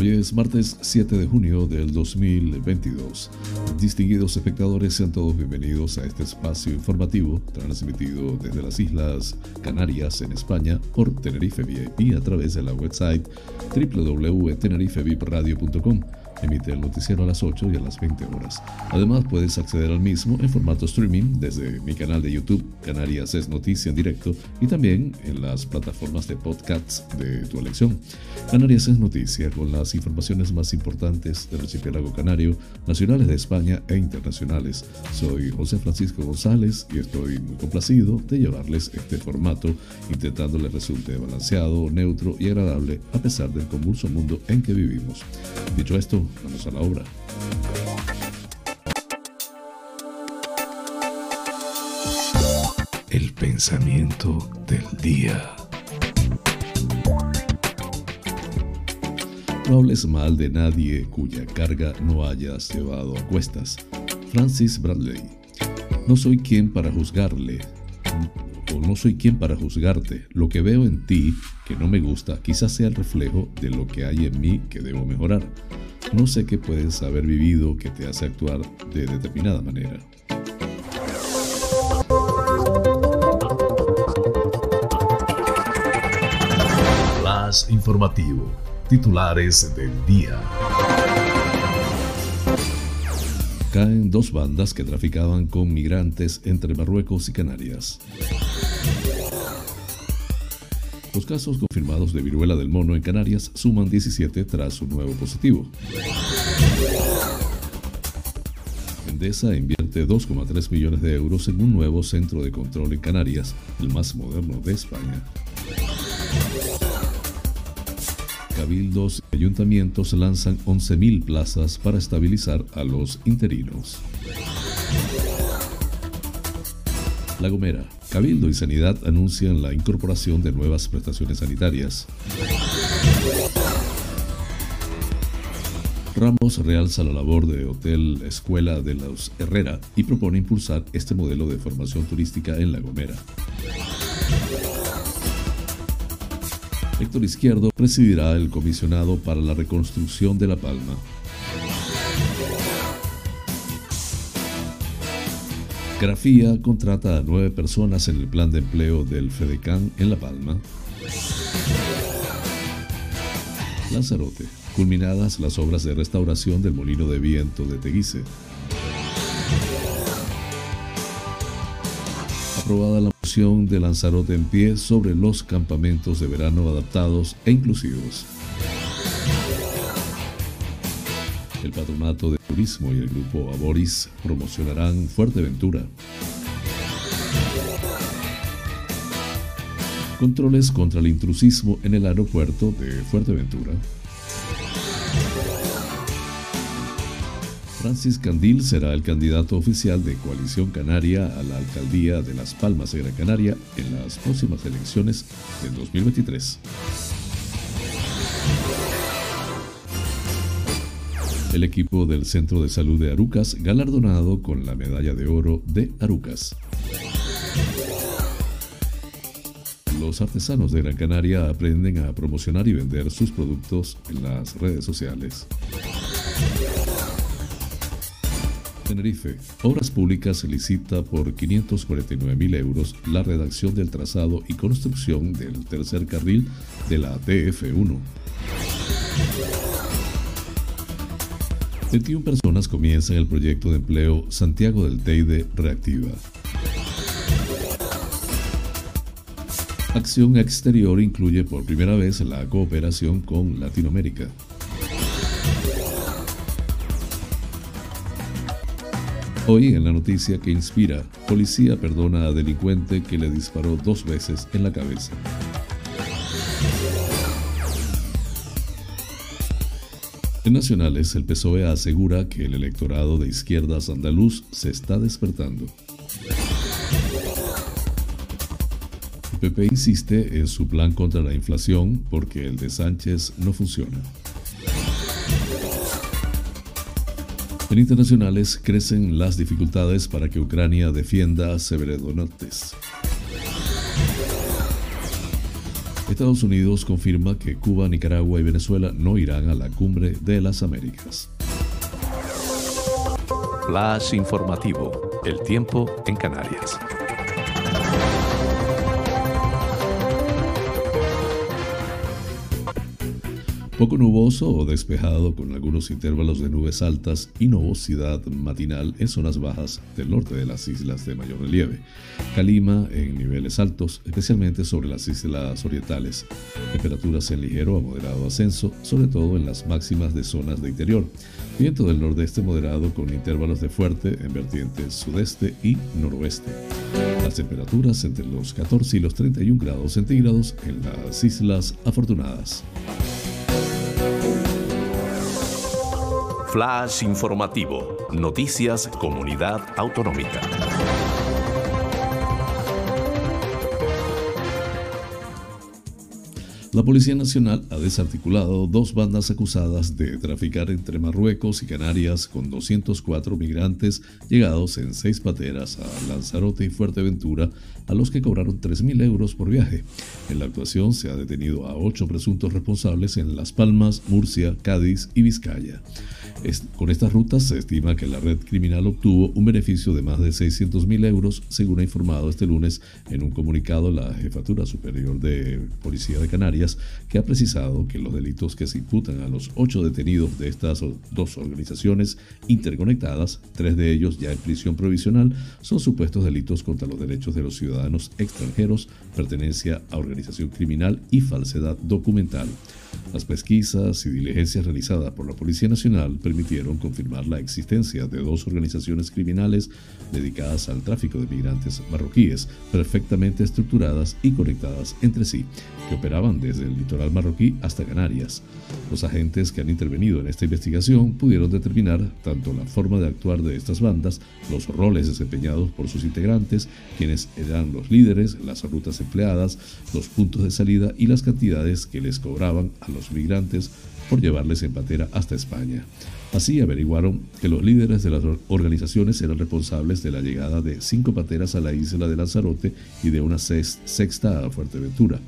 Hoy es martes 7 de junio del 2022. Distinguidos espectadores, sean todos bienvenidos a este espacio informativo transmitido desde las Islas Canarias en España por Tenerife VIP a través de la website www.tenerifevipradio.com Emite el noticiero a las 8 y a las 20 horas. Además, puedes acceder al mismo en formato streaming desde mi canal de YouTube, Canarias es Noticia en directo, y también en las plataformas de podcasts de tu elección. Canarias es Noticia con las informaciones más importantes del archipiélago canario, nacionales de España e internacionales. Soy José Francisco González y estoy muy complacido de llevarles este formato, intentando le resulte balanceado, neutro y agradable a pesar del convulso mundo en que vivimos. Dicho esto, Vamos a la obra. El pensamiento del día. No hables mal de nadie cuya carga no hayas llevado a cuestas. Francis Bradley. No soy quien para juzgarle, no soy quien para juzgarte. Lo que veo en ti que no me gusta quizás sea el reflejo de lo que hay en mí que debo mejorar. No sé qué puedes haber vivido que te hace actuar de determinada manera. Más informativo. Titulares del día. Caen dos bandas que traficaban con migrantes entre Marruecos y Canarias. Los casos confirmados de viruela del mono en Canarias suman 17 tras un nuevo positivo. Endesa invierte 2,3 millones de euros en un nuevo centro de control en Canarias, el más moderno de España. Cabildos y ayuntamientos lanzan 11.000 plazas para estabilizar a los interinos. La Gomera. Cabildo y Sanidad anuncian la incorporación de nuevas prestaciones sanitarias. Ramos realza la labor de Hotel Escuela de los Herrera y propone impulsar este modelo de formación turística en La Gomera. Héctor Izquierdo presidirá el comisionado para la reconstrucción de La Palma. Grafía contrata a nueve personas en el plan de empleo del FEDECAN en La Palma. Lanzarote. Culminadas las obras de restauración del molino de viento de Teguise. Aprobada la moción de Lanzarote en pie sobre los campamentos de verano adaptados e inclusivos. El Patronato de Turismo y el Grupo Aboris promocionarán Fuerteventura. Controles contra el intrusismo en el aeropuerto de Fuerteventura. Francis Candil será el candidato oficial de Coalición Canaria a la alcaldía de Las Palmas de Gran Canaria en las próximas elecciones del 2023. El equipo del Centro de Salud de Arucas galardonado con la medalla de oro de Arucas. Los artesanos de Gran Canaria aprenden a promocionar y vender sus productos en las redes sociales. Tenerife. Obras Públicas licita por 549 mil euros la redacción del trazado y construcción del tercer carril de la DF1. 21 personas comienzan el proyecto de empleo Santiago del Teide Reactiva. Acción Exterior incluye por primera vez la cooperación con Latinoamérica. Hoy en la noticia que inspira, policía perdona a delincuente que le disparó dos veces en la cabeza. Nacionales, el PSOE asegura que el electorado de izquierdas andaluz se está despertando. PP insiste en su plan contra la inflación porque el de Sánchez no funciona. En internacionales crecen las dificultades para que Ucrania defienda a Severodonetsk. Estados Unidos confirma que Cuba, Nicaragua y Venezuela no irán a la cumbre de las Américas. Flash informativo. El tiempo en Canarias. Poco nuboso o despejado con algunos intervalos de nubes altas y nubosidad matinal en zonas bajas del norte de las islas de mayor relieve. Calima en niveles altos, especialmente sobre las islas orientales. Temperaturas en ligero a moderado ascenso, sobre todo en las máximas de zonas de interior. Viento del nordeste moderado con intervalos de fuerte en vertientes sudeste y noroeste. Las temperaturas entre los 14 y los 31 grados centígrados en las Islas Afortunadas. Flash informativo. Noticias Comunidad Autonómica. La Policía Nacional ha desarticulado dos bandas acusadas de traficar entre Marruecos y Canarias con 204 migrantes llegados en seis pateras a Lanzarote y Fuerteventura, a los que cobraron 3.000 euros por viaje. En la actuación se ha detenido a ocho presuntos responsables en Las Palmas, Murcia, Cádiz y Vizcaya con estas rutas se estima que la red criminal obtuvo un beneficio de más de 600 mil euros, según ha informado este lunes en un comunicado la Jefatura Superior de Policía de Canarias, que ha precisado que los delitos que se imputan a los ocho detenidos de estas dos organizaciones interconectadas, tres de ellos ya en prisión provisional, son supuestos delitos contra los derechos de los ciudadanos extranjeros, pertenencia a organización criminal y falsedad documental. Las pesquisas y diligencias realizadas por la Policía Nacional permitieron confirmar la existencia de dos organizaciones criminales dedicadas al tráfico de migrantes marroquíes, perfectamente estructuradas y conectadas entre sí, que operaban desde el litoral marroquí hasta Canarias. Los agentes que han intervenido en esta investigación pudieron determinar tanto la forma de actuar de estas bandas, los roles desempeñados por sus integrantes, quienes eran los líderes, las rutas empleadas, los puntos de salida y las cantidades que les cobraban a los migrantes por llevarles en patera hasta España. Así averiguaron que los líderes de las organizaciones eran responsables de la llegada de cinco pateras a la isla de Lanzarote y de una sexta a Fuerteventura.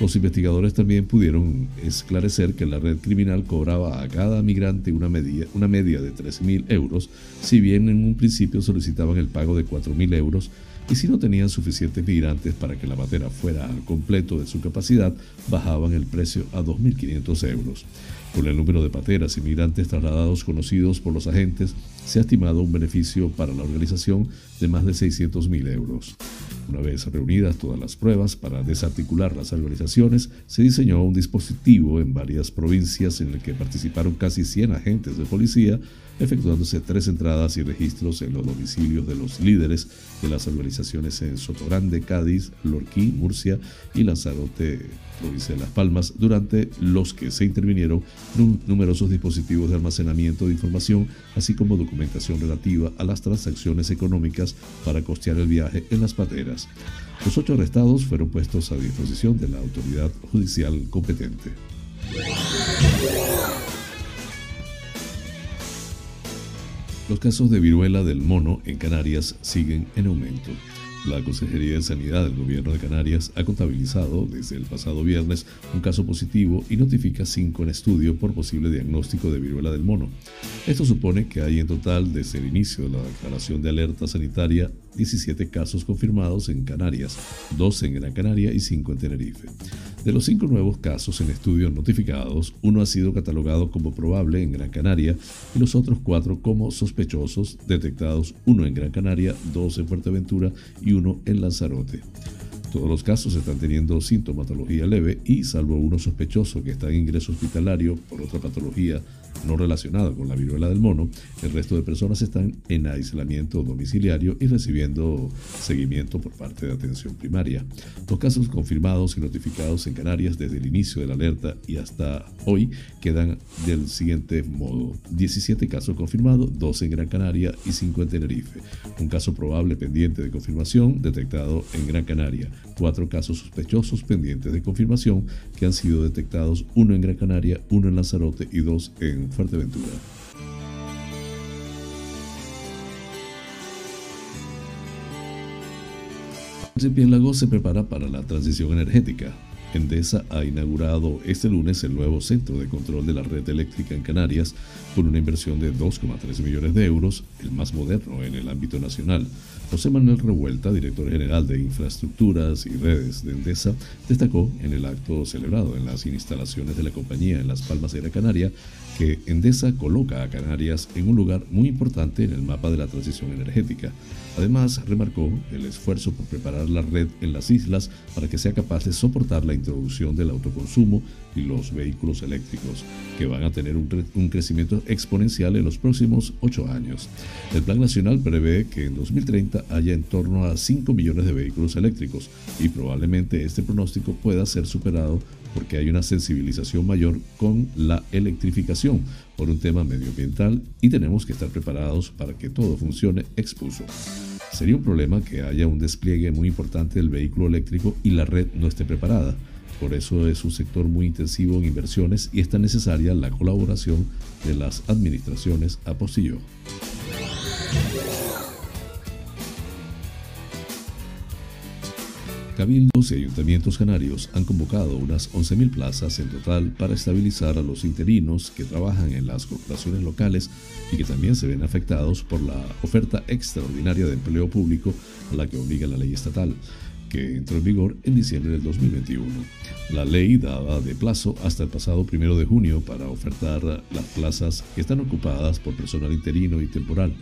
Los investigadores también pudieron esclarecer que la red criminal cobraba a cada migrante una media, una media de 3.000 euros, si bien en un principio solicitaban el pago de 4.000 euros y si no tenían suficientes migrantes para que la patera fuera al completo de su capacidad, bajaban el precio a 2.500 euros. Con el número de pateras y migrantes trasladados conocidos por los agentes, se ha estimado un beneficio para la organización de más de 600.000 euros. Una vez reunidas todas las pruebas para desarticular las organizaciones, se diseñó un dispositivo en varias provincias en el que participaron casi 100 agentes de policía efectuándose tres entradas y registros en los domicilios de los líderes de las organizaciones en Sotogrande, Cádiz, Lorquí, Murcia y Lanzarote, provincia de Las Palmas, durante los que se intervinieron numerosos dispositivos de almacenamiento de información, así como documentación relativa a las transacciones económicas para costear el viaje en las pateras. Los ocho arrestados fueron puestos a disposición de la autoridad judicial competente. Los casos de viruela del mono en Canarias siguen en aumento. La Consejería de Sanidad del Gobierno de Canarias ha contabilizado desde el pasado viernes un caso positivo y notifica cinco en estudio por posible diagnóstico de viruela del mono. Esto supone que hay en total, desde el inicio de la declaración de alerta sanitaria, 17 casos confirmados en Canarias, 12 en Gran Canaria y 5 en Tenerife. De los cinco nuevos casos en estudio notificados, uno ha sido catalogado como probable en Gran Canaria y los otros cuatro como sospechosos, detectados uno en Gran Canaria, dos en Fuerteventura y uno en Lanzarote. Todos los casos están teniendo sintomatología leve y, salvo uno sospechoso que está en ingreso hospitalario por otra patología no relacionada con la viruela del mono, el resto de personas están en aislamiento domiciliario y recibiendo seguimiento por parte de atención primaria. Los casos confirmados y notificados en Canarias desde el inicio de la alerta y hasta hoy quedan del siguiente modo. 17 casos confirmados, 12 en Gran Canaria y 5 en Tenerife. Un caso probable pendiente de confirmación detectado en Gran Canaria. Cuatro casos sospechosos pendientes de confirmación que han sido detectados, uno en Gran Canaria, uno en Lanzarote y dos en Fuerteventura. Lago se prepara para la transición energética. Endesa ha inaugurado este lunes el nuevo centro de control de la red eléctrica en Canarias con una inversión de 2,3 millones de euros, el más moderno en el ámbito nacional. José Manuel Revuelta, director general de Infraestructuras y Redes de Endesa, destacó en el acto celebrado en las instalaciones de la compañía en Las Palmas de la Canaria que Endesa coloca a Canarias en un lugar muy importante en el mapa de la transición energética. Además, remarcó el esfuerzo por preparar la red en las islas para que sea capaz de soportar la introducción del autoconsumo y los vehículos eléctricos, que van a tener un, crecimiento exponencial en los próximos ocho años. El Plan Nacional prevé que en 2030 haya en torno a 5 millones de vehículos eléctricos y probablemente este pronóstico pueda ser superado porque hay una sensibilización mayor con la electrificación por un tema medioambiental y tenemos que estar preparados para que todo funcione expuso. Sería un problema que haya un despliegue muy importante del vehículo eléctrico y la red no esté preparada. Por eso es un sector muy intensivo en inversiones y está necesaria la colaboración de las administraciones a Cabildos y ayuntamientos canarios han convocado unas 11.000 plazas en total para estabilizar a los interinos que trabajan en las corporaciones locales y que también se ven afectados por la oferta extraordinaria de empleo público a la que obliga la ley estatal que entró en vigor en diciembre del 2021. La ley daba de plazo hasta el pasado primero de junio para ofertar las plazas que están ocupadas por personal interino y temporal.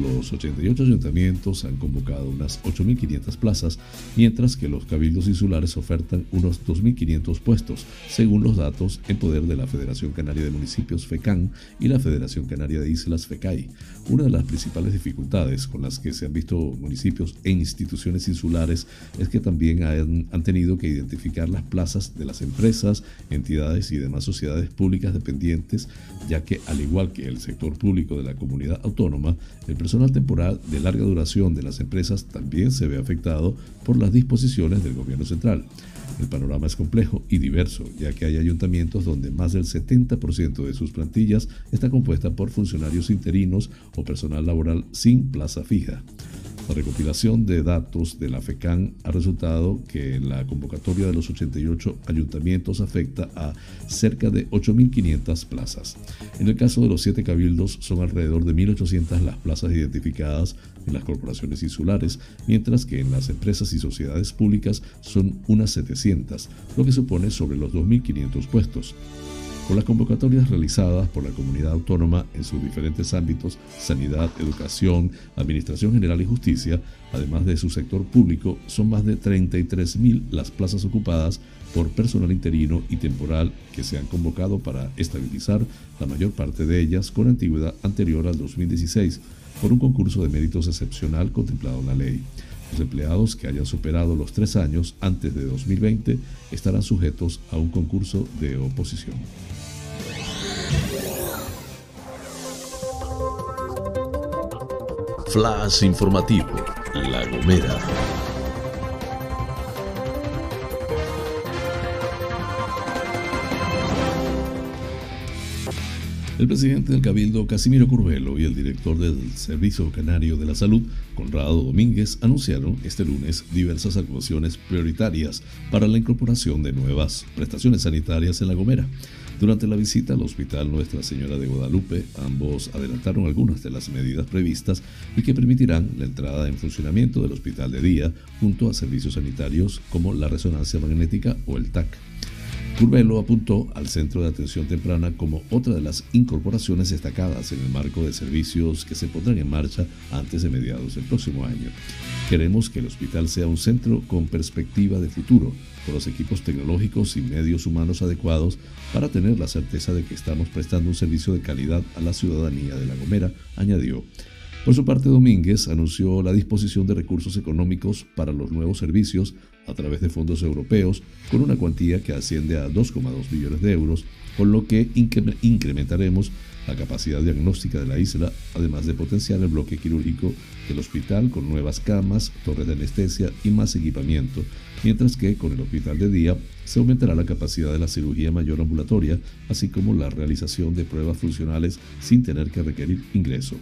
Los 88 ayuntamientos han convocado unas 8.500 plazas, mientras que los cabildos insulares ofertan unos 2.500 puestos, según los datos en poder de la Federación Canaria de Municipios FECAN y la Federación Canaria de Islas FECAI. Una de las principales dificultades con las que se han visto municipios e instituciones insulares es que también han, han tenido que identificar las plazas de las empresas, entidades y demás sociedades públicas dependientes, ya que al igual que el sector público de la comunidad autónoma, el personal temporal de larga duración de las empresas también se ve afectado por las disposiciones del gobierno central. El panorama es complejo y diverso, ya que hay ayuntamientos donde más del 70% de sus plantillas está compuesta por funcionarios interinos o personal laboral sin plaza fija. La recopilación de datos de la FECAN ha resultado que la convocatoria de los 88 ayuntamientos afecta a cerca de 8.500 plazas. En el caso de los siete cabildos son alrededor de 1.800 las plazas identificadas en las corporaciones insulares, mientras que en las empresas y sociedades públicas son unas 700, lo que supone sobre los 2.500 puestos. Con las convocatorias realizadas por la comunidad autónoma en sus diferentes ámbitos, sanidad, educación, administración general y justicia, además de su sector público, son más de 33.000 las plazas ocupadas por personal interino y temporal que se han convocado para estabilizar la mayor parte de ellas con antigüedad anterior al 2016 por un concurso de méritos excepcional contemplado en la ley. Los empleados que hayan superado los tres años antes de 2020 estarán sujetos a un concurso de oposición. Flash informativo, La Gomera. El presidente del Cabildo, Casimiro Curvelo, y el director del Servicio Canario de la Salud, Conrado Domínguez, anunciaron este lunes diversas actuaciones prioritarias para la incorporación de nuevas prestaciones sanitarias en La Gomera. Durante la visita al Hospital Nuestra Señora de Guadalupe, ambos adelantaron algunas de las medidas previstas y que permitirán la entrada en funcionamiento del hospital de día junto a servicios sanitarios como la resonancia magnética o el TAC. Curvelo apuntó al Centro de Atención Temprana como otra de las incorporaciones destacadas en el marco de servicios que se pondrán en marcha antes de mediados del próximo año. Queremos que el hospital sea un centro con perspectiva de futuro, con los equipos tecnológicos y medios humanos adecuados para tener la certeza de que estamos prestando un servicio de calidad a la ciudadanía de La Gomera, añadió. Por su parte, Domínguez anunció la disposición de recursos económicos para los nuevos servicios a través de fondos europeos con una cuantía que asciende a 2,2 millones de euros, con lo que incrementaremos la capacidad diagnóstica de la isla, además de potenciar el bloque quirúrgico del hospital con nuevas camas, torres de anestesia y más equipamiento, mientras que con el hospital de día se aumentará la capacidad de la cirugía mayor ambulatoria, así como la realización de pruebas funcionales sin tener que requerir ingreso.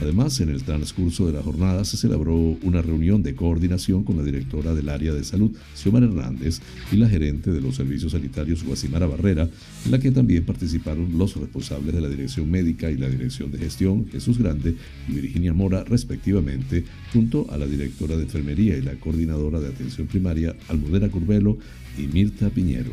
Además, en el transcurso de la jornada se celebró una reunión de coordinación con la directora del área de salud, Xiomara Hernández, y la gerente de los servicios sanitarios, Guasimara Barrera, en la que también participaron los responsables de la dirección médica y la dirección de gestión, Jesús Grande y Virginia Mora, respectivamente, junto a la directora de enfermería y la coordinadora de atención primaria, Almudena Curvelo, y Mirta Piñero.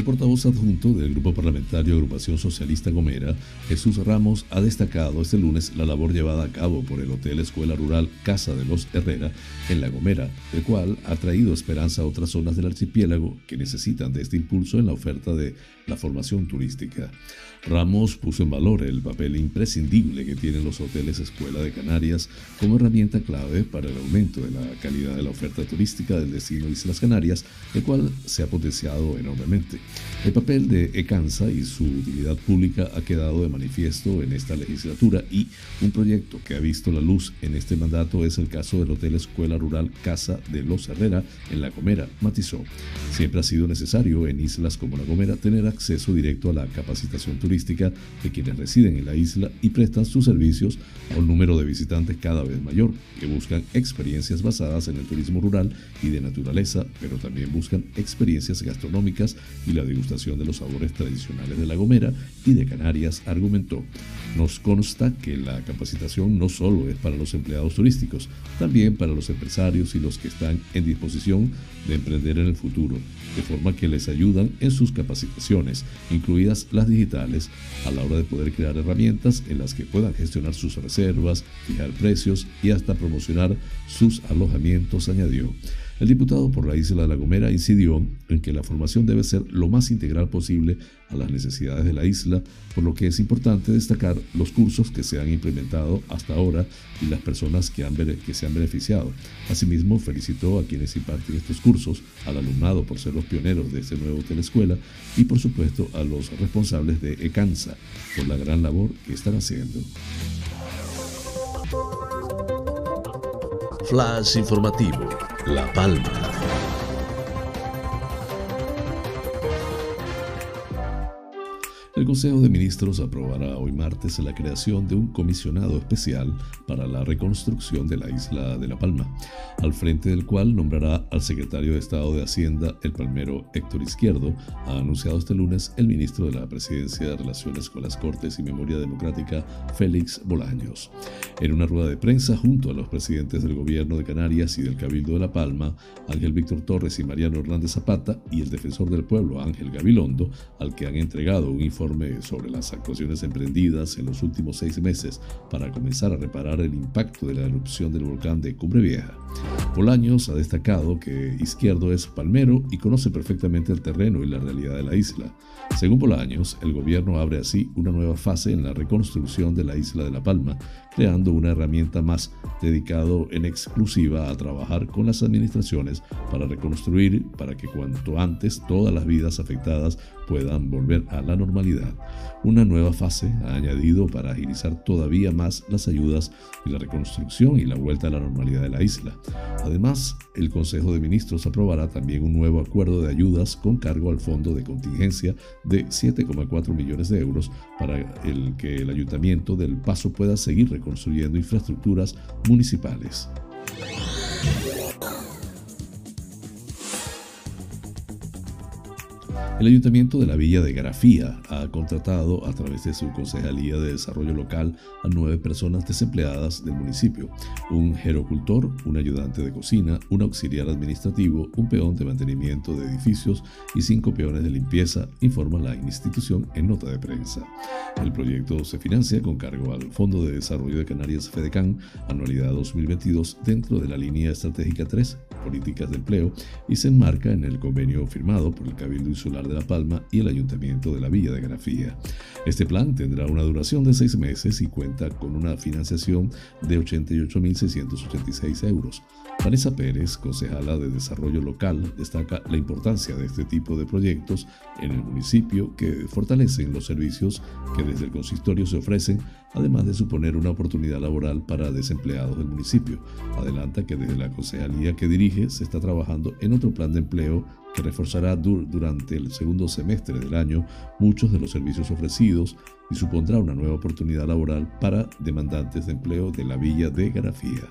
El portavoz adjunto del Grupo Parlamentario Agrupación Socialista Gomera, Jesús Ramos, ha destacado este lunes la labor llevada a cabo por el Hotel Escuela Rural Casa de los Herrera en La Gomera, el cual ha traído esperanza a otras zonas del archipiélago que necesitan de este impulso en la oferta de la formación turística. Ramos puso en valor el papel imprescindible que tienen los hoteles Escuela de Canarias como herramienta clave para el aumento de la calidad de la oferta turística del destino Islas Canarias, el cual se ha potenciado enormemente. El papel de ECANSA y su utilidad pública ha quedado de manifiesto en esta legislatura y un proyecto que ha visto la luz en este mandato es el caso del Hotel Escuela Rural Casa de los Herrera en La Gomera, matizó. Siempre ha sido necesario en islas como La Gomera tener acceso directo a la capacitación turística de quienes residen en la isla y prestan sus servicios a un número de visitantes cada vez mayor, que buscan experiencias basadas en el turismo rural y de naturaleza, pero también buscan experiencias gastronómicas y la degustación de los sabores tradicionales de La Gomera y de Canarias, argumentó. Nos consta que la capacitación no solo es para los empleados turísticos, también para los empresarios y los que están en disposición de emprender en el futuro, de forma que les ayudan en sus capacitaciones, incluidas las digitales, a la hora de poder crear herramientas en las que puedan gestionar sus reservas, fijar precios y hasta promocionar sus alojamientos, añadió. El diputado por la isla de La Gomera incidió en que la formación debe ser lo más integral posible a las necesidades de la isla, por lo que es importante destacar los cursos que se han implementado hasta ahora y las personas que, han, que se han beneficiado. Asimismo, felicitó a quienes imparten estos cursos, al alumnado por ser los pioneros de este nuevo telescuela y por supuesto a los responsables de ECANSA por la gran labor que están haciendo. Flash informativo la Palma. El Consejo de Ministros aprobará hoy martes la creación de un comisionado especial para la reconstrucción de la isla de La Palma, al frente del cual nombrará al secretario de Estado de Hacienda, el palmero Héctor Izquierdo, ha anunciado este lunes el ministro de la Presidencia de Relaciones con las Cortes y Memoria Democrática, Félix Bolaños. En una rueda de prensa junto a los presidentes del Gobierno de Canarias y del Cabildo de La Palma, Ángel Víctor Torres y Mariano Hernández Zapata, y el defensor del pueblo, Ángel Gabilondo, al que han entregado un informe sobre las actuaciones emprendidas en los últimos seis meses para comenzar a reparar el impacto de la erupción del volcán de Cumbre Vieja. Bolaños ha destacado que Izquierdo es palmero y conoce perfectamente el terreno y la realidad de la isla. Según Bolaños, el gobierno abre así una nueva fase en la reconstrucción de la isla de La Palma, creando una herramienta más dedicado en exclusiva a trabajar con las administraciones para reconstruir para que cuanto antes todas las vidas afectadas puedan volver a la normalidad. Una nueva fase ha añadido para agilizar todavía más las ayudas y la reconstrucción y la vuelta a la normalidad de la isla. Además, el Consejo de Ministros aprobará también un nuevo acuerdo de ayudas con cargo al fondo de contingencia de 7,4 millones de euros para el que el Ayuntamiento del Paso pueda seguir reconstruyendo infraestructuras municipales. El Ayuntamiento de la Villa de Grafía ha contratado a través de su Concejalía de Desarrollo Local a nueve personas desempleadas del municipio, un gerocultor, un ayudante de cocina, un auxiliar administrativo, un peón de mantenimiento de edificios y cinco peones de limpieza, informa la institución en nota de prensa. El proyecto se financia con cargo al Fondo de Desarrollo de Canarias FEDECAN, anualidad 2022, dentro de la línea estratégica 3, Políticas de Empleo, y se enmarca en el convenio firmado por el Cabildo Insular de La Palma y el Ayuntamiento de la Villa de Grafía. Este plan tendrá una duración de seis meses y cuenta con una financiación de 88.686 euros. Vanessa Pérez, concejala de Desarrollo Local, destaca la importancia de este tipo de proyectos en el municipio que fortalecen los servicios que desde el consistorio se ofrecen, además de suponer una oportunidad laboral para desempleados del municipio. Adelanta que desde la concejalía que dirige se está trabajando en otro plan de empleo que reforzará durante el segundo semestre del año muchos de los servicios ofrecidos y supondrá una nueva oportunidad laboral para demandantes de empleo de la villa de Grafía.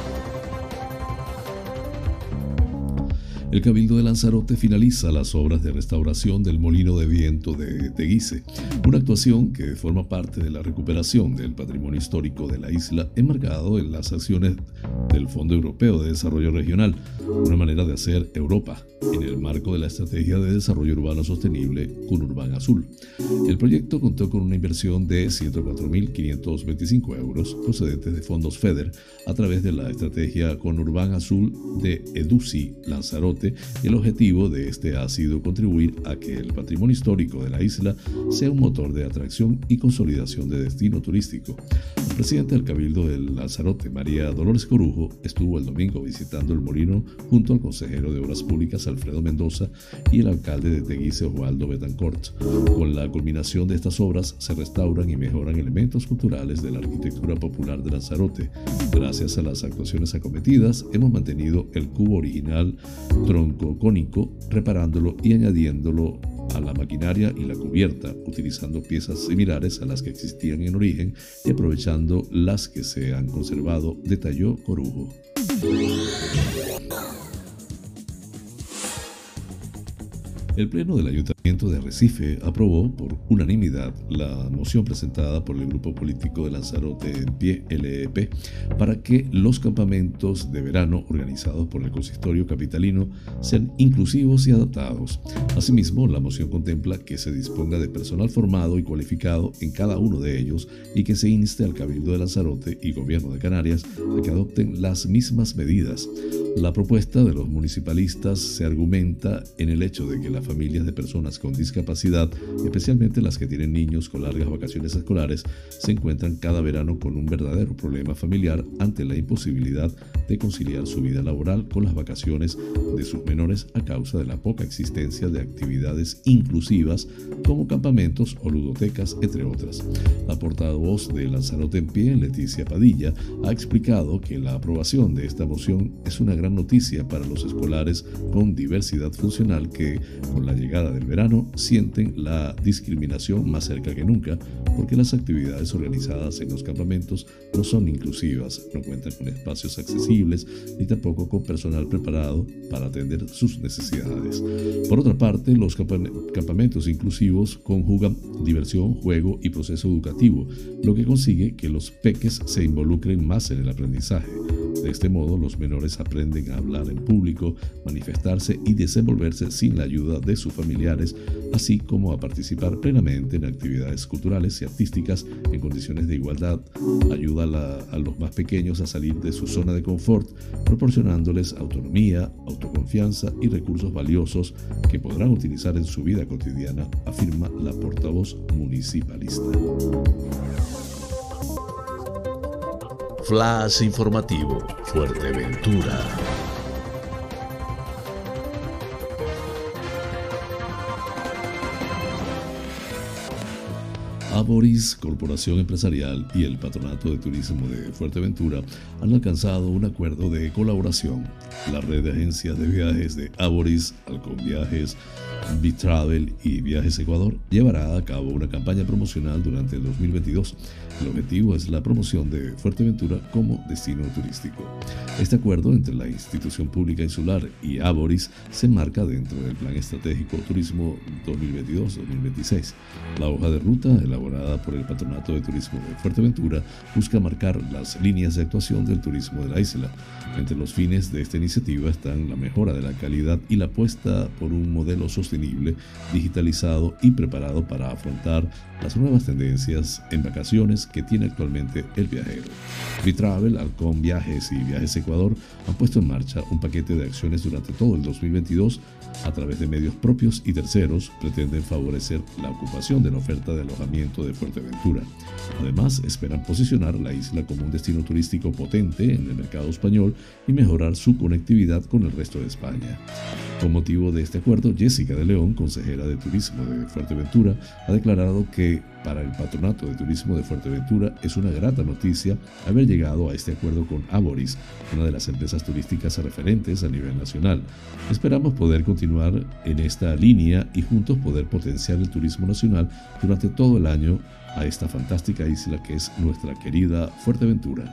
El Cabildo de Lanzarote finaliza las obras de restauración del molino de viento de Teguise, una actuación que forma parte de la recuperación del patrimonio histórico de la isla, enmarcado en las acciones del Fondo Europeo de Desarrollo Regional, una manera de hacer Europa en el marco de la Estrategia de Desarrollo Urbano Sostenible con Urban Azul. El proyecto contó con una inversión de 104.525 euros procedentes de fondos FEDER a través de la Estrategia con Urban Azul de EDUCI Lanzarote y el objetivo de este ha sido contribuir a que el patrimonio histórico de la isla sea un motor de atracción y consolidación de destino turístico. El presidente del Cabildo del Lanzarote, María Dolores Corujo, estuvo el domingo visitando el molino junto al consejero de Obras Públicas Alfredo Mendoza y el alcalde de Teguise Osvaldo Betancourt. Con la culminación de estas obras se restauran y mejoran elementos culturales de la arquitectura popular de Lanzarote. Gracias a las actuaciones acometidas, hemos mantenido el cubo original tronco cónico, reparándolo y añadiéndolo a la maquinaria y la cubierta, utilizando piezas similares a las que existían en origen y aprovechando las que se han conservado, detalló Corujo. El Pleno del Ayuntamiento de Recife aprobó por unanimidad la moción presentada por el grupo político de Lanzarote en pie LEP para que los campamentos de verano organizados por el consistorio capitalino sean inclusivos y adaptados. Asimismo, la moción contempla que se disponga de personal formado y cualificado en cada uno de ellos y que se inste al Cabildo de Lanzarote y Gobierno de Canarias a que adopten las mismas medidas. La propuesta de los municipalistas se argumenta en el hecho de que las familias de personas con discapacidad, especialmente las que tienen niños con largas vacaciones escolares, se encuentran cada verano con un verdadero problema familiar ante la imposibilidad de conciliar su vida laboral con las vacaciones de sus menores a causa de la poca existencia de actividades inclusivas como campamentos o ludotecas, entre otras. La portavoz de Lanzarote en Pie, Leticia Padilla, ha explicado que la aprobación de esta moción es una gran noticia para los escolares con diversidad funcional que, con la llegada del verano, sienten la discriminación más cerca que nunca, porque las actividades organizadas en los campamentos no son inclusivas, no cuentan con espacios accesibles ni tampoco con personal preparado para atender sus necesidades. Por otra parte, los campamentos inclusivos conjugan diversión, juego y proceso educativo, lo que consigue que los peques se involucren más en el aprendizaje. De este modo, los menores aprenden a hablar en público, manifestarse y desenvolverse sin la ayuda de sus familiares, así como a participar plenamente en actividades culturales y artísticas en condiciones de igualdad. Ayuda a, a los más pequeños a salir de su zona de confort, proporcionándoles autonomía, autoconfianza y recursos valiosos que podrán utilizar en su vida cotidiana, afirma la portavoz municipalista. Flash informativo, Fuerteventura. Aboris, Corporación Empresarial y el Patronato de Turismo de Fuerteventura han alcanzado un acuerdo de colaboración. La red de agencias de viajes de Aboris, Alcon Viajes, B-Travel y Viajes Ecuador llevará a cabo una campaña promocional durante el 2022. El objetivo es la promoción de Fuerteventura como destino turístico. Este acuerdo entre la institución pública insular y Aboris se enmarca dentro del Plan Estratégico Turismo 2022-2026. La hoja de ruta, elaborada por el Patronato de Turismo de Fuerteventura, busca marcar las líneas de actuación del turismo de la isla. Entre los fines de esta iniciativa están la mejora de la calidad y la apuesta por un modelo sostenible, digitalizado y preparado para afrontar las nuevas tendencias en vacaciones que tiene actualmente el viajero. Vitravel, Alcon Viajes y Viajes Ecuador han puesto en marcha un paquete de acciones durante todo el 2022 a través de medios propios y terceros pretenden favorecer la ocupación de la oferta de alojamiento de Fuerteventura. Además, esperan posicionar la isla como un destino turístico potente en el mercado español y mejorar su conectividad con el resto de España. Con motivo de este acuerdo, Jessica de León, consejera de Turismo de Fuerteventura, ha declarado que para el Patronato de Turismo de Fuerteventura es una grata noticia haber llegado a este acuerdo con Aboris, una de las empresas turísticas referentes a nivel nacional. Esperamos poder continuar en esta línea y juntos poder potenciar el turismo nacional durante todo el año a esta fantástica isla que es nuestra querida Fuerteventura.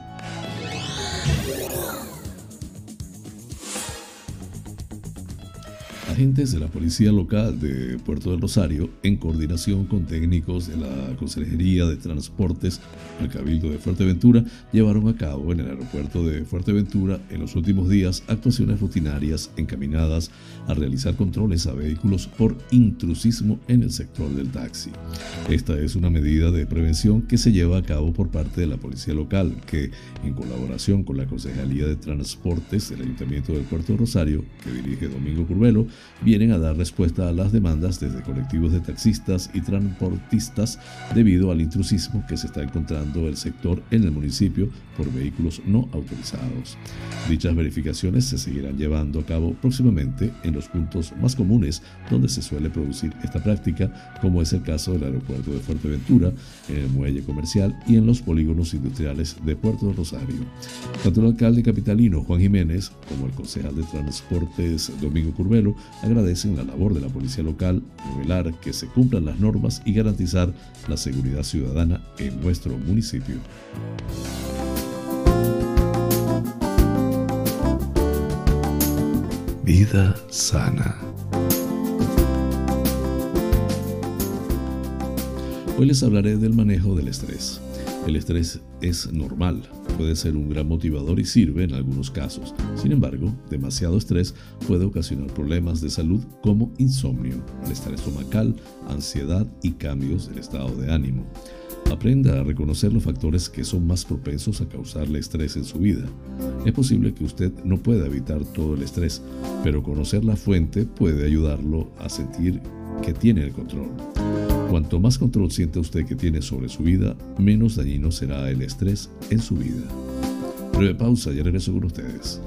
Agentes de la Policía Local de Puerto del Rosario, en coordinación con técnicos de la Consejería de Transportes del Cabildo de Fuerteventura, llevaron a cabo en el aeropuerto de Fuerteventura en los últimos días actuaciones rutinarias encaminadas a realizar controles a vehículos por intrusismo en el sector del taxi. Esta es una medida de prevención que se lleva a cabo por parte de la Policía Local, que, en colaboración con la Consejería de Transportes del Ayuntamiento del Puerto de Rosario, que dirige Domingo Curvelo, vienen a dar respuesta a las demandas desde colectivos de taxistas y transportistas debido al intrusismo que se está encontrando el sector en el municipio por vehículos no autorizados. Dichas verificaciones se seguirán llevando a cabo próximamente en los puntos más comunes donde se suele producir esta práctica, como es el caso del aeropuerto de Fuerteventura, en el muelle comercial y en los polígonos industriales de Puerto Rosario. Tanto el alcalde capitalino Juan Jiménez como el concejal de Transportes Domingo Curvelo agradecen la labor de la policía local, revelar que se cumplan las normas y garantizar la seguridad ciudadana en nuestro municipio. Vida sana. Hoy les hablaré del manejo del estrés. El estrés es normal, puede ser un gran motivador y sirve en algunos casos. Sin embargo, demasiado estrés puede ocasionar problemas de salud como insomnio, malestar estomacal, ansiedad y cambios del estado de ánimo. Aprenda a reconocer los factores que son más propensos a causarle estrés en su vida. Es posible que usted no pueda evitar todo el estrés, pero conocer la fuente puede ayudarlo a sentir que tiene el control. Cuanto más control sienta usted que tiene sobre su vida, menos dañino será el estrés en su vida. Breve pausa, ya regreso con ustedes.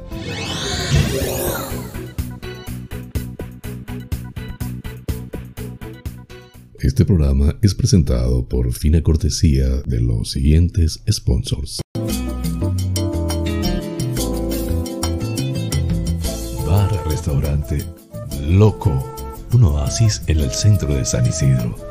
Este programa es presentado por fina cortesía de los siguientes sponsors. Bar Restaurante Loco, un oasis en el centro de San Isidro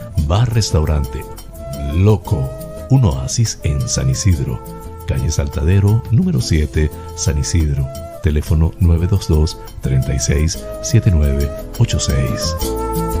Bar Restaurante Loco, un oasis en San Isidro, calle Saltadero, número 7, San Isidro. Teléfono 922 36 7986.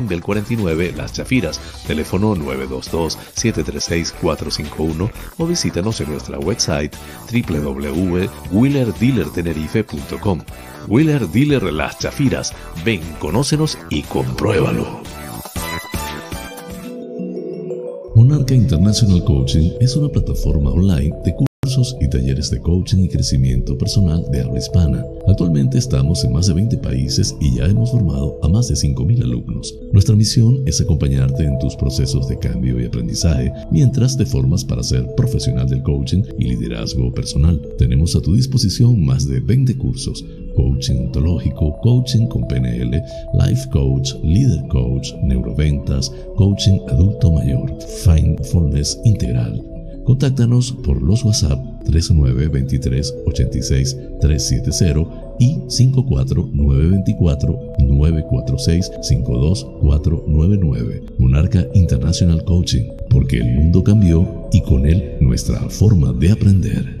Tembel 49 Las Chafiras, teléfono 922-736-451 o visítanos en nuestra website www.wheelerdealertenerife.com. Wheeler Dealer Las Chafiras. Ven, conócenos y compruébalo. Monarca International Coaching es una plataforma online de cursos y talleres de coaching y crecimiento personal de habla hispana. Actualmente estamos en más de 20 países y ya hemos formado a más de 5.000 alumnos. Nuestra misión es acompañarte en tus procesos de cambio y aprendizaje mientras te formas para ser profesional del coaching y liderazgo personal. Tenemos a tu disposición más de 20 cursos coaching ontológico, coaching con PNL, life coach, leader coach, neuroventas, coaching adulto mayor, mindfulness integral. Contáctanos por los WhatsApp 3923 86 370 y 54924 946 52499. Monarca International Coaching, porque el mundo cambió y con él nuestra forma de aprender.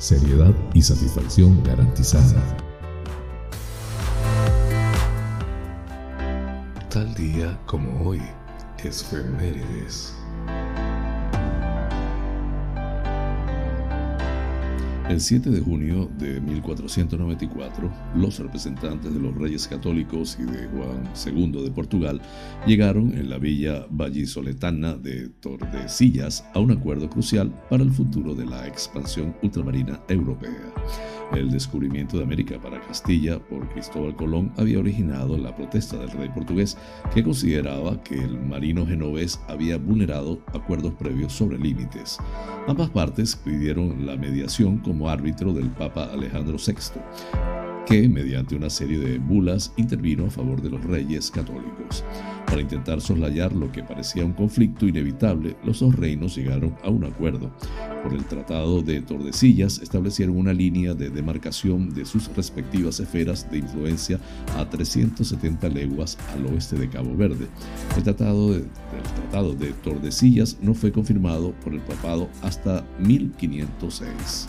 seriedad y satisfacción garantizada. Tal día como hoy, es Femérides. El 7 de junio de 1494, los representantes de los reyes católicos y de Juan II de Portugal llegaron en la villa vallisoletana de Tordesillas a un acuerdo crucial para el futuro de la expansión ultramarina europea. El descubrimiento de América para Castilla por Cristóbal Colón había originado la protesta del rey portugués que consideraba que el marino genovés había vulnerado acuerdos previos sobre límites. Ambas partes pidieron la mediación como árbitro del Papa Alejandro VI que, mediante una serie de bulas, intervino a favor de los reyes católicos. Para intentar soslayar lo que parecía un conflicto inevitable, los dos reinos llegaron a un acuerdo. Por el Tratado de Tordesillas establecieron una línea de demarcación de sus respectivas esferas de influencia a 370 leguas al oeste de Cabo Verde. El Tratado de, Tratado de Tordesillas no fue confirmado por el papado hasta 1506.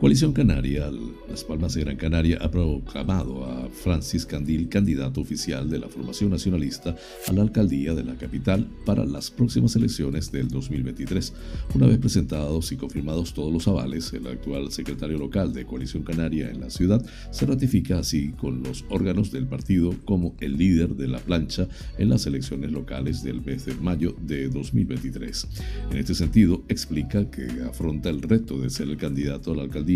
Coalición Canaria, Las Palmas de Gran Canaria, ha proclamado a Francis Candil candidato oficial de la formación nacionalista a la alcaldía de la capital para las próximas elecciones del 2023. Una vez presentados y confirmados todos los avales, el actual secretario local de Coalición Canaria en la ciudad se ratifica así con los órganos del partido como el líder de la plancha en las elecciones locales del mes de mayo de 2023. En este sentido, explica que afronta el reto de ser el candidato a la alcaldía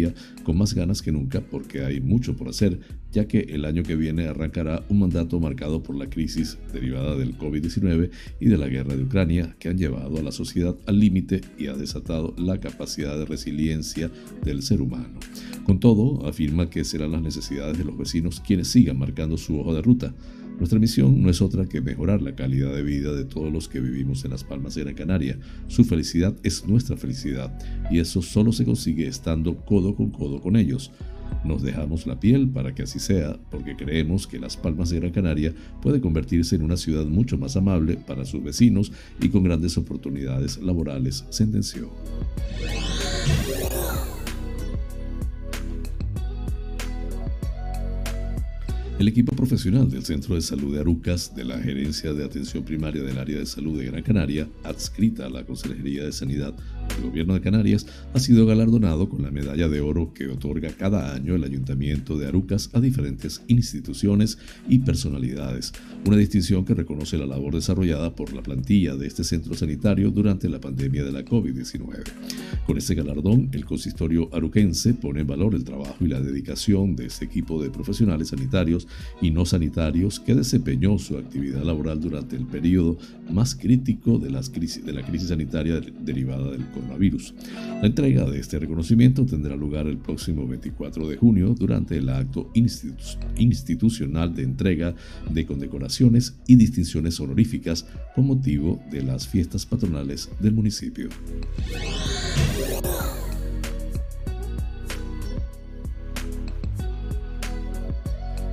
con más ganas que nunca porque hay mucho por hacer, ya que el año que viene arrancará un mandato marcado por la crisis derivada del COVID-19 y de la guerra de Ucrania que han llevado a la sociedad al límite y ha desatado la capacidad de resiliencia del ser humano. Con todo, afirma que serán las necesidades de los vecinos quienes sigan marcando su hoja de ruta nuestra misión no es otra que mejorar la calidad de vida de todos los que vivimos en las Palmas de Gran Canaria. Su felicidad es nuestra felicidad y eso solo se consigue estando codo con codo con ellos. Nos dejamos la piel para que así sea, porque creemos que Las Palmas de Gran Canaria puede convertirse en una ciudad mucho más amable para sus vecinos y con grandes oportunidades laborales, sentenció. El equipo profesional del Centro de Salud de Arucas, de la Gerencia de Atención Primaria del Área de Salud de Gran Canaria, adscrita a la Consejería de Sanidad del Gobierno de Canarias, ha sido galardonado con la medalla de oro que otorga cada año el Ayuntamiento de Arucas a diferentes instituciones y personalidades, una distinción que reconoce la labor desarrollada por la plantilla de este centro sanitario durante la pandemia de la COVID-19. Con este galardón, el consistorio aruquense pone en valor el trabajo y la dedicación de este equipo de profesionales sanitarios y no sanitarios que desempeñó su actividad laboral durante el periodo más crítico de, las crisis, de la crisis sanitaria derivada del La entrega de este reconocimiento tendrá lugar el próximo 24 de junio durante el acto institucional de entrega de condecoraciones y distinciones honoríficas con motivo de las fiestas patronales del municipio.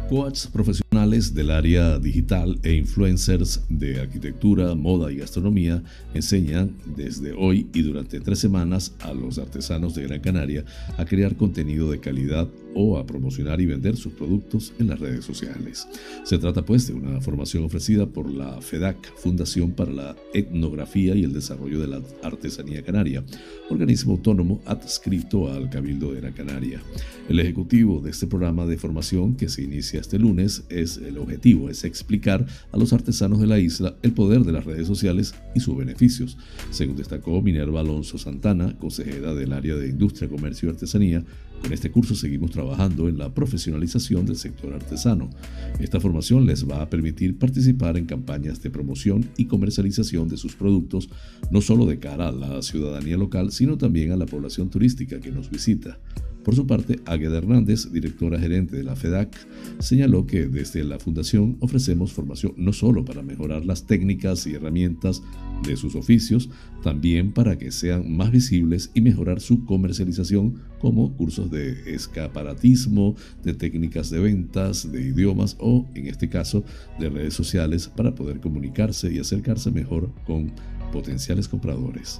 Coaches profesionales del área digital e influencers de arquitectura, moda y gastronomía enseñan desde hoy y durante tres semanas a los artesanos de Gran Canaria a crear contenido de calidad a promocionar y vender sus productos en las redes sociales. Se trata pues de una formación ofrecida por la FEDAC, Fundación para la Etnografía y el Desarrollo de la Artesanía Canaria, organismo autónomo adscrito al Cabildo de la Canaria. El ejecutivo de este programa de formación que se inicia este lunes es el objetivo, es explicar a los artesanos de la isla el poder de las redes sociales y sus beneficios, según destacó Minerva Alonso Santana, consejera del área de Industria, Comercio y Artesanía, con este curso seguimos trabajando en la profesionalización del sector artesano. Esta formación les va a permitir participar en campañas de promoción y comercialización de sus productos, no solo de cara a la ciudadanía local, sino también a la población turística que nos visita. Por su parte, Águeda Hernández, directora gerente de la FEDAC, señaló que desde la Fundación ofrecemos formación no solo para mejorar las técnicas y herramientas de sus oficios, también para que sean más visibles y mejorar su comercialización como cursos de escaparatismo, de técnicas de ventas, de idiomas o, en este caso, de redes sociales para poder comunicarse y acercarse mejor con potenciales compradores.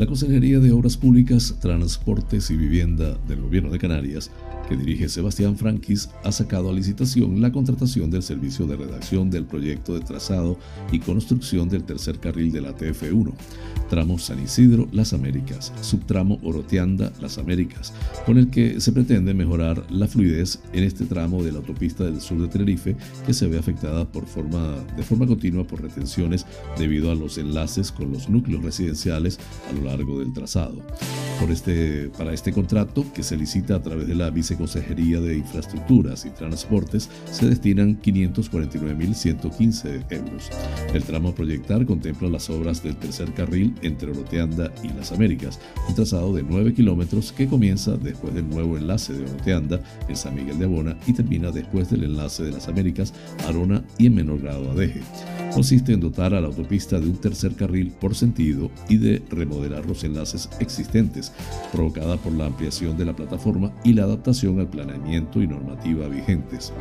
La Consejería de Obras Públicas, Transportes y Vivienda del Gobierno de Canarias que dirige Sebastián Franquis, ha sacado a licitación la contratación del servicio de redacción del proyecto de trazado y construcción del tercer carril de la TF1, tramo San Isidro Las Américas, subtramo Oroteanda Las Américas, con el que se pretende mejorar la fluidez en este tramo de la autopista del sur de Tenerife que se ve afectada por forma, de forma continua por retenciones debido a los enlaces con los núcleos residenciales a lo largo del trazado. Por este, para este contrato, que se licita a través de la Vice Consejería de Infraestructuras y Transportes se destinan 549.115 euros. El tramo a proyectar contempla las obras del tercer carril entre Oroteanda y Las Américas, un trazado de 9 kilómetros que comienza después del nuevo enlace de Oroteanda en San Miguel de Abona y termina después del enlace de Las Américas, Arona y en menor grado Adeje consiste en dotar a la autopista de un tercer carril por sentido y de remodelar los enlaces existentes, provocada por la ampliación de la plataforma y la adaptación al planeamiento y normativa vigentes.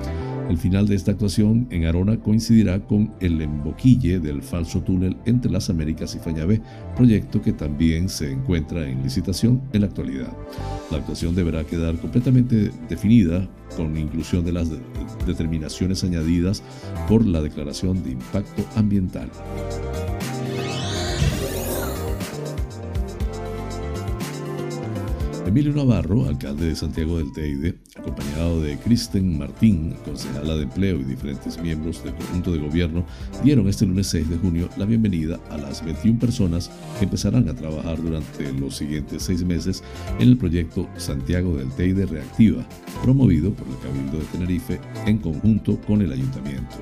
El final de esta actuación en Arona coincidirá con el emboquille del falso túnel entre las Américas y Fañabé, proyecto que también se encuentra en licitación en la actualidad. La actuación deberá quedar completamente definida con inclusión de las determinaciones añadidas por la Declaración de Impacto Ambiental. Emilio Navarro, alcalde de Santiago del Teide, acompañado de Kristen Martín, concejala de empleo y diferentes miembros del conjunto de gobierno, dieron este lunes 6 de junio la bienvenida a las 21 personas que empezarán a trabajar durante los siguientes seis meses en el proyecto Santiago del Teide Reactiva, promovido por el Cabildo de Tenerife en conjunto con el Ayuntamiento.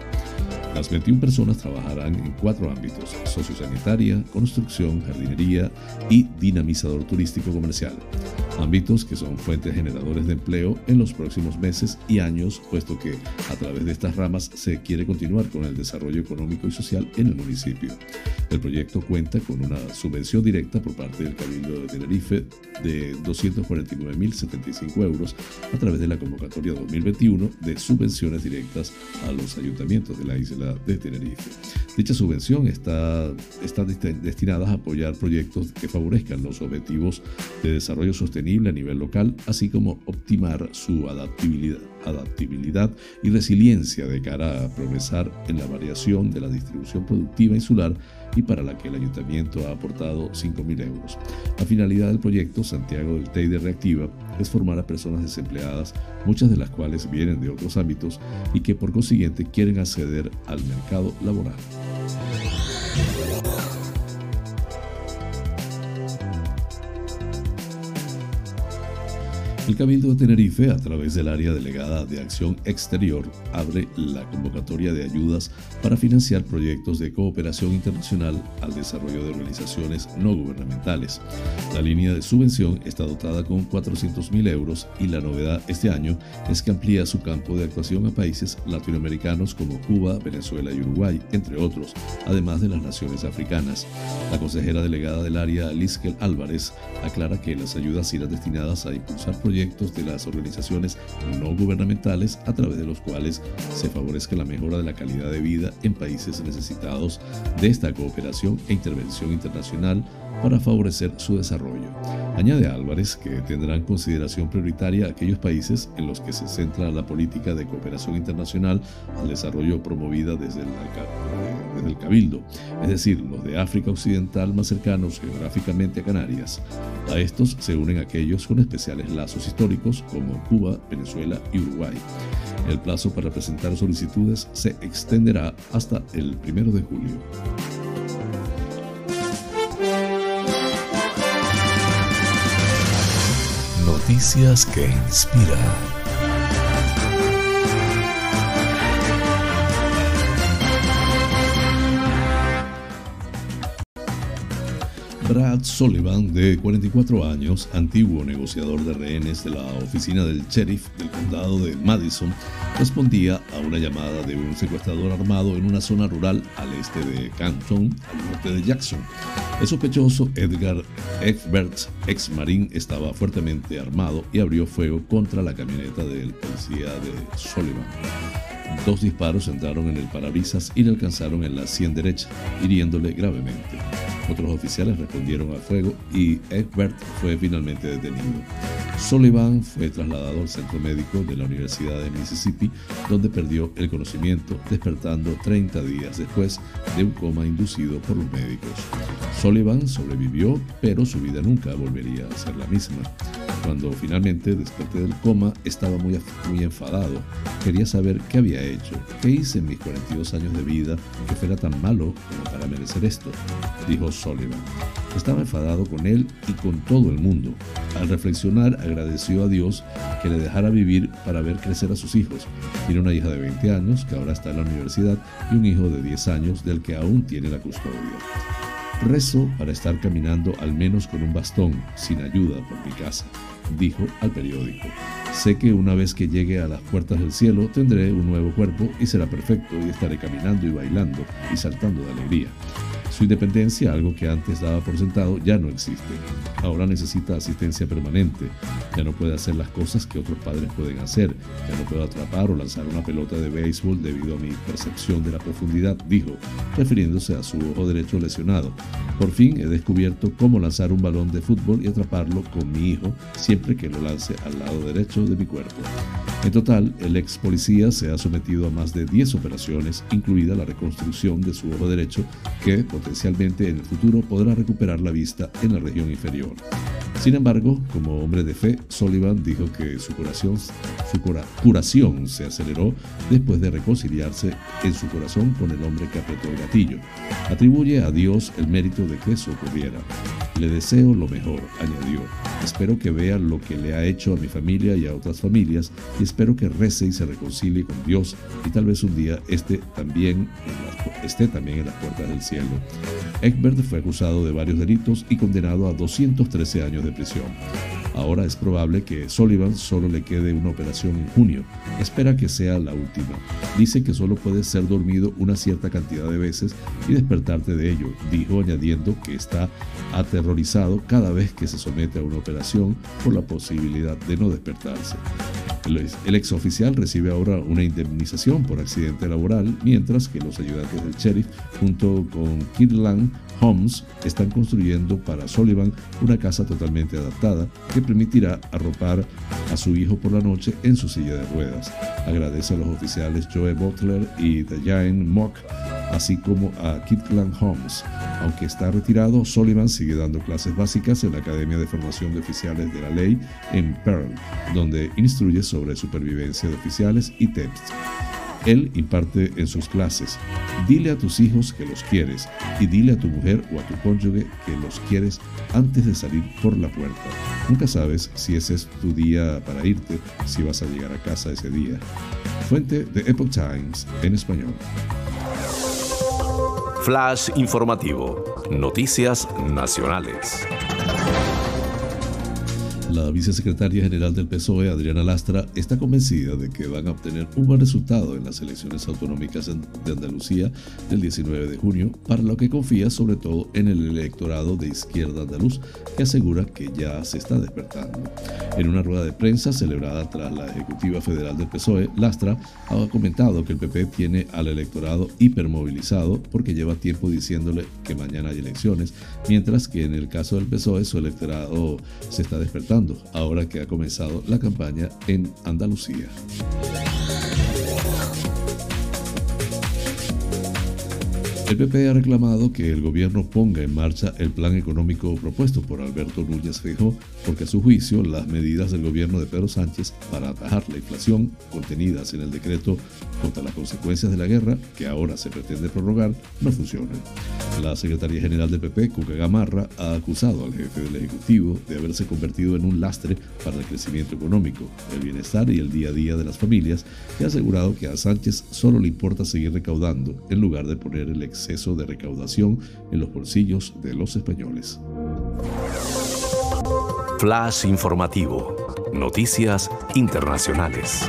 Las 21 personas trabajarán en cuatro ámbitos, sociosanitaria, construcción, jardinería y dinamizador turístico comercial. Ámbitos que son fuentes generadores de empleo en los próximos meses y años, puesto que a través de estas ramas se quiere continuar con el desarrollo económico y social en el municipio. El proyecto cuenta con una subvención directa por parte del Cabildo de Tenerife de 249.075 euros a través de la convocatoria 2021 de subvenciones directas a los ayuntamientos de la isla de Tenerife. Dicha subvención está, está destinada a apoyar proyectos que favorezcan los objetivos de desarrollo sostenible a nivel local, así como optimar su adaptabilidad, y resiliencia de cara a progresar en la variación de la distribución productiva insular y para la que el ayuntamiento ha aportado 5.000 euros. La finalidad del proyecto Santiago del Teide Reactiva es formar a personas desempleadas, muchas de las cuales vienen de otros ámbitos y que por consiguiente quieren acceder al mercado laboral. El Cabildo de Tenerife, a través del área delegada de Acción Exterior, abre la convocatoria de ayudas para financiar proyectos de cooperación internacional al desarrollo de organizaciones no gubernamentales. La línea de subvención está dotada con 400.000 euros y la novedad este año es que amplía su campo de actuación a países latinoamericanos como Cuba, Venezuela y Uruguay, entre otros, además de las naciones africanas. La consejera delegada del área, Lizkel Álvarez, aclara que las ayudas irán destinadas a impulsar proyectos de las organizaciones no gubernamentales a través de los cuales se favorezca la mejora de la calidad de vida en países necesitados de esta cooperación e intervención internacional para favorecer su desarrollo. Añade Álvarez que tendrán consideración prioritaria aquellos países en los que se centra la política de cooperación internacional al desarrollo promovida desde el, Cabildo, es decir, los de África Occidental más cercanos geográficamente a Canarias. A estos se unen aquellos con especiales lazos históricos como Cuba, Venezuela y Uruguay. El plazo para presentar solicitudes se extenderá hasta el 1 de julio. Noticias que inspiran. Brad Sullivan, de 44 años, antiguo negociador de rehenes de la oficina del sheriff del condado de Madison, respondía a una llamada de un secuestrador armado en una zona rural al este de Canton, al norte de Jackson. El sospechoso Edgar Egbert, ex marín, estaba fuertemente armado y abrió fuego contra la camioneta del policía de Sullivan. Dos disparos entraron en el parabrisas y le alcanzaron en la sien derecha, hiriéndole gravemente. Otros oficiales respondieron al fuego y Egbert fue finalmente detenido. Sullivan fue trasladado al centro médico de la Universidad de Mississippi, donde perdió el conocimiento, despertando 30 días después de un coma inducido por los médicos. Sullivan sobrevivió, pero su vida nunca volvería a ser la misma. Cuando finalmente desperté del coma, estaba muy, muy enfadado. Quería saber qué había hecho, qué hice en mis 42 años de vida que fuera tan malo como para merecer esto, dijo Sullivan. Estaba enfadado con él y con todo el mundo. Al reflexionar, agradeció a Dios que le dejara vivir para ver crecer a sus hijos. Tiene una hija de 20 años que ahora está en la universidad y un hijo de 10 años del que aún tiene la custodia. Rezo para estar caminando al menos con un bastón, sin ayuda por mi casa, dijo al periódico. Sé que una vez que llegue a las puertas del cielo tendré un nuevo cuerpo y será perfecto y estaré caminando y bailando y saltando de alegría. Su independencia, algo que antes daba por sentado, ya no existe. Ahora necesita asistencia permanente. Ya no puede hacer las cosas que otros padres pueden hacer. Ya no puedo atrapar o lanzar una pelota de béisbol debido a mi percepción de la profundidad, dijo, refiriéndose a su ojo derecho lesionado. Por fin he descubierto cómo lanzar un balón de fútbol y atraparlo con mi hijo siempre que lo lance al lado derecho de mi cuerpo. En total, el ex policía se ha sometido a más de 10 operaciones, incluida la reconstrucción de su ojo derecho, que potencialmente en el futuro podrá recuperar la vista en la región inferior. Sin embargo, como hombre de fe, Sullivan dijo que su curación, su curación se aceleró después de reconciliarse en su corazón con el hombre que apretó el gatillo. Atribuye a Dios el mérito de que eso ocurriera. Le deseo lo mejor, añadió. Espero que vea lo que le ha hecho a mi familia y a otras familias y espero que rece y se reconcilie con Dios y tal vez un día esté también en, esté también en las puertas del cielo. Egbert fue acusado de varios delitos y condenado a 213 años de prisión. Ahora es probable que Sullivan solo le quede una operación en junio. Espera que sea la última. Dice que solo puedes ser dormido una cierta cantidad de veces y despertarte de ello, dijo añadiendo que está aterrorizado cada vez que se somete a una operación por la posibilidad de no despertarse. El exoficial recibe ahora una indemnización por accidente laboral, mientras que los ayudantes del sheriff, junto con Kirtland Holmes, están construyendo para Sullivan una casa totalmente adaptada que permitirá arropar a su hijo por la noche en su silla de ruedas. Agradece a los oficiales Joe Butler y Diane Mock, así como a Kirtland Holmes. Aunque está retirado, Sullivan sigue dando clases básicas en la Academia de Formación de Oficiales de la Ley en Pearl, donde instruye sobre supervivencia de oficiales y TEPS. Él imparte en sus clases, dile a tus hijos que los quieres y dile a tu mujer o a tu cónyuge que los quieres antes de salir por la puerta. Nunca sabes si ese es tu día para irte, si vas a llegar a casa ese día. Fuente de Epoch Times en español. Flash informativo. Noticias nacionales. La vicesecretaria general del PSOE, Adriana Lastra, está convencida de que van a obtener un buen resultado en las elecciones autonómicas de Andalucía del 19 de junio, para lo que confía sobre todo en el electorado de izquierda andaluz, que asegura que ya se está despertando. En una rueda de prensa celebrada tras la Ejecutiva Federal del PSOE, Lastra ha comentado que el PP tiene al electorado hipermovilizado porque lleva tiempo diciéndole que mañana hay elecciones, mientras que en el caso del PSOE su electorado se está despertando ahora que ha comenzado la campaña en Andalucía. El PP ha reclamado que el gobierno ponga en marcha el plan económico propuesto por Alberto Núñez Feijóo, porque a su juicio las medidas del gobierno de Pedro Sánchez para atajar la inflación contenidas en el decreto contra las consecuencias de la guerra, que ahora se pretende prorrogar, no funcionan. La secretaria general del PP, Cuca Gamarra, ha acusado al jefe del Ejecutivo de haberse convertido en un lastre para el crecimiento económico, el bienestar y el día a día de las familias, y ha asegurado que a Sánchez solo le importa seguir recaudando en lugar de poner el exceso de recaudación en los bolsillos de los españoles. Flash informativo. Noticias internacionales.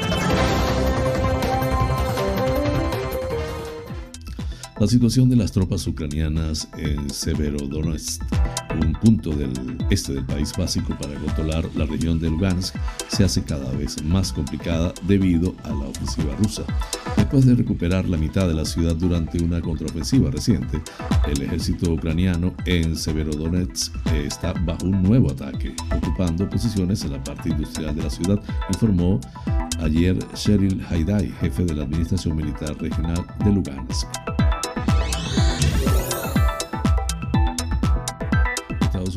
La situación de las tropas ucranianas en Severodonetsk, un punto del este del país básico para controlar la región de Lugansk, se hace cada vez más complicada debido a la ofensiva rusa. Después de recuperar la mitad de la ciudad durante una contraofensiva reciente, el ejército ucraniano en Severodonetsk está bajo un nuevo ataque, ocupando posiciones en la parte industrial de la ciudad, informó ayer Sheryl Haidai, jefe de la Administración Militar Regional de Lugansk.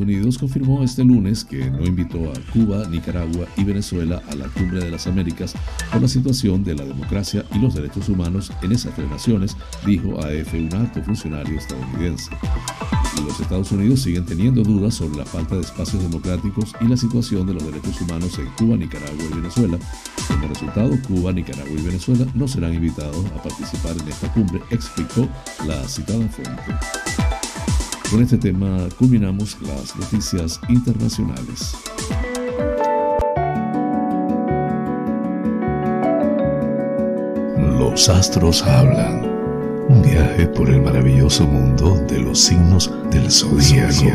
Unidos confirmó este lunes que no invitó a Cuba, Nicaragua y Venezuela a la Cumbre de las Américas por la situación de la democracia y los derechos humanos en esas tres naciones, dijo AF un alto funcionario estadounidense. Los Estados Unidos siguen teniendo dudas sobre la falta de espacios democráticos y la situación de los derechos humanos en Cuba, Nicaragua y Venezuela. Como resultado, Cuba, Nicaragua y Venezuela no serán invitados a participar en esta cumbre, explicó la citada fuente. Con este tema culminamos las noticias internacionales. Los astros hablan. Un viaje por el maravilloso mundo de los signos del zodiaco.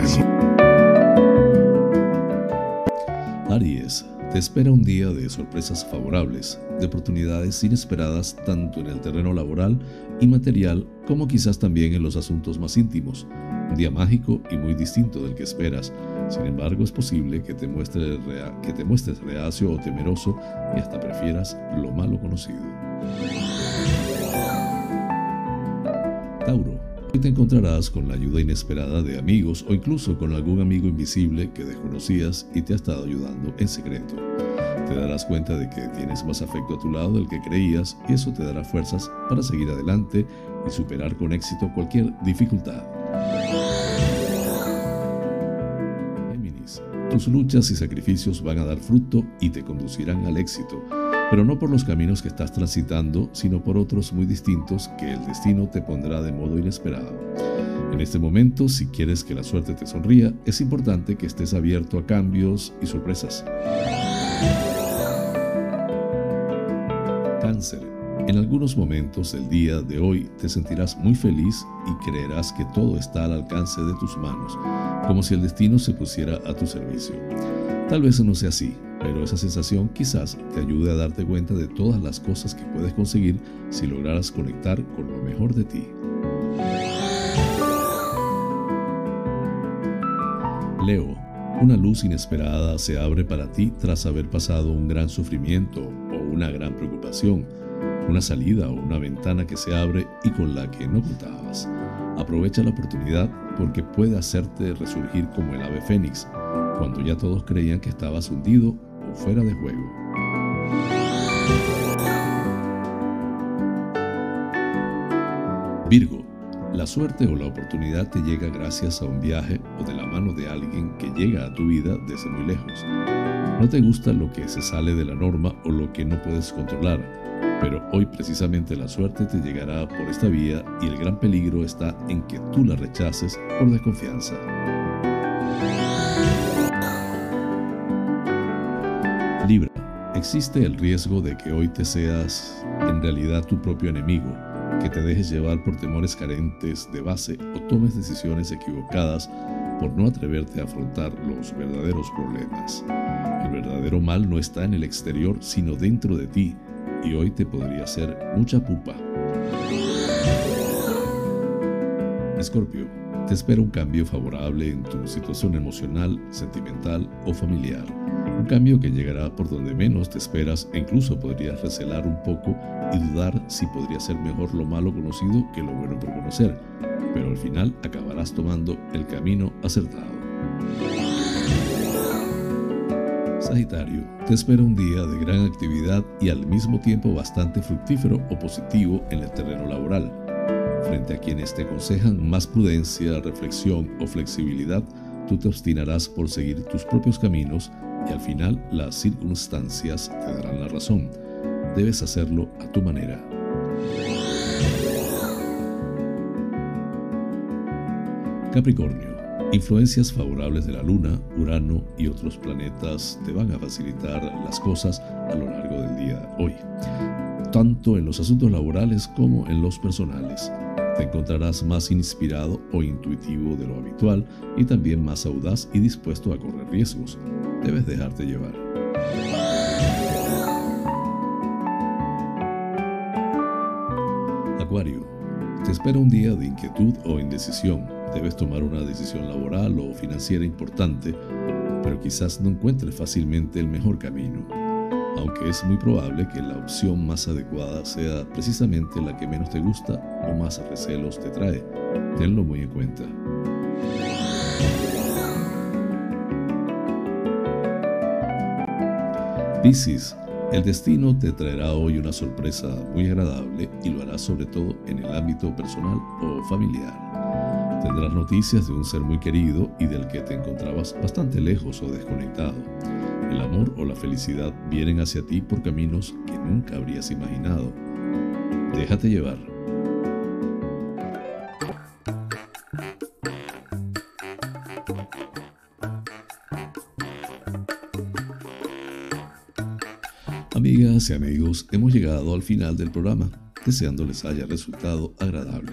Aries, te espera un día de sorpresas favorables, de oportunidades inesperadas tanto en el terreno laboral y material como quizás también en los asuntos más íntimos un día mágico y muy distinto del que esperas. Sin embargo, es posible que te, muestres, que te muestres reacio o temeroso y hasta prefieras lo malo conocido. Tauro, te encontrarás con la ayuda inesperada de amigos o incluso con algún amigo invisible que desconocías y te ha estado ayudando en secreto. Te darás cuenta de que tienes más afecto a tu lado del que creías y eso te dará fuerzas para seguir adelante y superar con éxito cualquier dificultad. Géminis, tus luchas y sacrificios van a dar fruto y te conducirán al éxito, pero no por los caminos que estás transitando, sino por otros muy distintos que el destino te pondrá de modo inesperado. En este momento, si quieres que la suerte te sonría, es importante que estés abierto a cambios y sorpresas. Cáncer. En algunos momentos del día de hoy te sentirás muy feliz y creerás que todo está al alcance de tus manos, como si el destino se pusiera a tu servicio. Tal vez no sea así, pero esa sensación quizás te ayude a darte cuenta de todas las cosas que puedes conseguir si lograras conectar con lo mejor de ti. Leo, una luz inesperada se abre para ti tras haber pasado un gran sufrimiento o una gran preocupación, una salida o una ventana que se abre y con la que no contabas. Aprovecha la oportunidad porque puede hacerte resurgir como el ave fénix, cuando ya todos creían que estabas hundido fuera de juego. Virgo, la suerte o la oportunidad te llega gracias a un viaje o de la mano de alguien que llega a tu vida desde muy lejos. No te gusta lo que se sale de la norma o lo que no puedes controlar, pero hoy precisamente la suerte te llegará por esta vía y el gran peligro está en que tú la rechaces por desconfianza. Existe el riesgo de que hoy te seas en realidad tu propio enemigo, que te dejes llevar por temores carentes de base o tomes decisiones equivocadas por no atreverte a afrontar los verdaderos problemas. El verdadero mal no está en el exterior, sino dentro de ti, y hoy te podría hacer mucha pupa. Escorpio, te espera un cambio favorable en tu situación emocional, sentimental o familiar. Un cambio que llegará por donde menos te esperas e incluso podrías recelar un poco y dudar si podría ser mejor lo malo conocido que lo bueno por conocer, pero al final acabarás tomando el camino acertado. Sagitario, te espera un día de gran actividad y al mismo tiempo bastante fructífero o positivo en el terreno laboral. Frente a quienes te aconsejan más prudencia, reflexión o flexibilidad, tú te obstinarás por seguir tus propios caminos y al final las circunstancias te darán la razón. Debes hacerlo a tu manera. Capricornio. Influencias favorables de la Luna, Urano y otros planetas te van a facilitar las cosas a lo largo del día hoy, tanto en los asuntos laborales como en los personales. Te encontrarás más inspirado o intuitivo de lo habitual y también más audaz y dispuesto a correr riesgos. Debes dejarte llevar. Acuario. Te espera un día de inquietud o indecisión. Debes tomar una decisión laboral o financiera importante, pero quizás no encuentres fácilmente el mejor camino aunque es muy probable que la opción más adecuada sea precisamente la que menos te gusta o más recelos te trae. Tenlo muy en cuenta. Piscis, el destino te traerá hoy una sorpresa muy agradable y lo hará sobre todo en el ámbito personal o familiar. Tendrás noticias de un ser muy querido y del que te encontrabas bastante lejos o desconectado. El amor o la felicidad vienen hacia ti por caminos que nunca habrías imaginado. Déjate llevar. Amigas y amigos, hemos llegado al final del programa, deseándoles haya resultado agradable.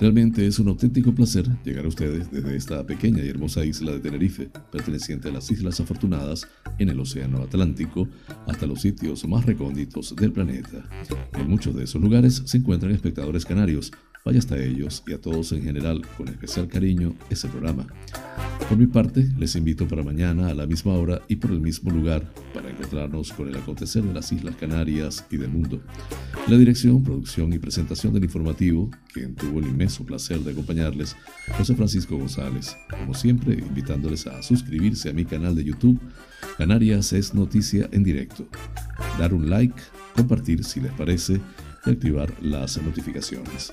Realmente es un auténtico placer llegar a ustedes desde esta pequeña y hermosa isla de Tenerife, perteneciente a las Islas Afortunadas en el Océano Atlántico, hasta los sitios más recónditos del planeta. En muchos de esos lugares se encuentran espectadores canarios. Vaya hasta ellos y a todos en general, con especial cariño, ese programa. Por mi parte, les invito para mañana a la misma hora y por el mismo lugar para encontrarnos con el acontecer de las Islas Canarias y del mundo. La dirección, producción y presentación del informativo, quien tuvo el inmenso placer de acompañarles, José Francisco González. Como siempre, invitándoles a suscribirse a mi canal de YouTube, Canarias es Noticia en Directo. Dar un like, compartir si les parece y activar las notificaciones.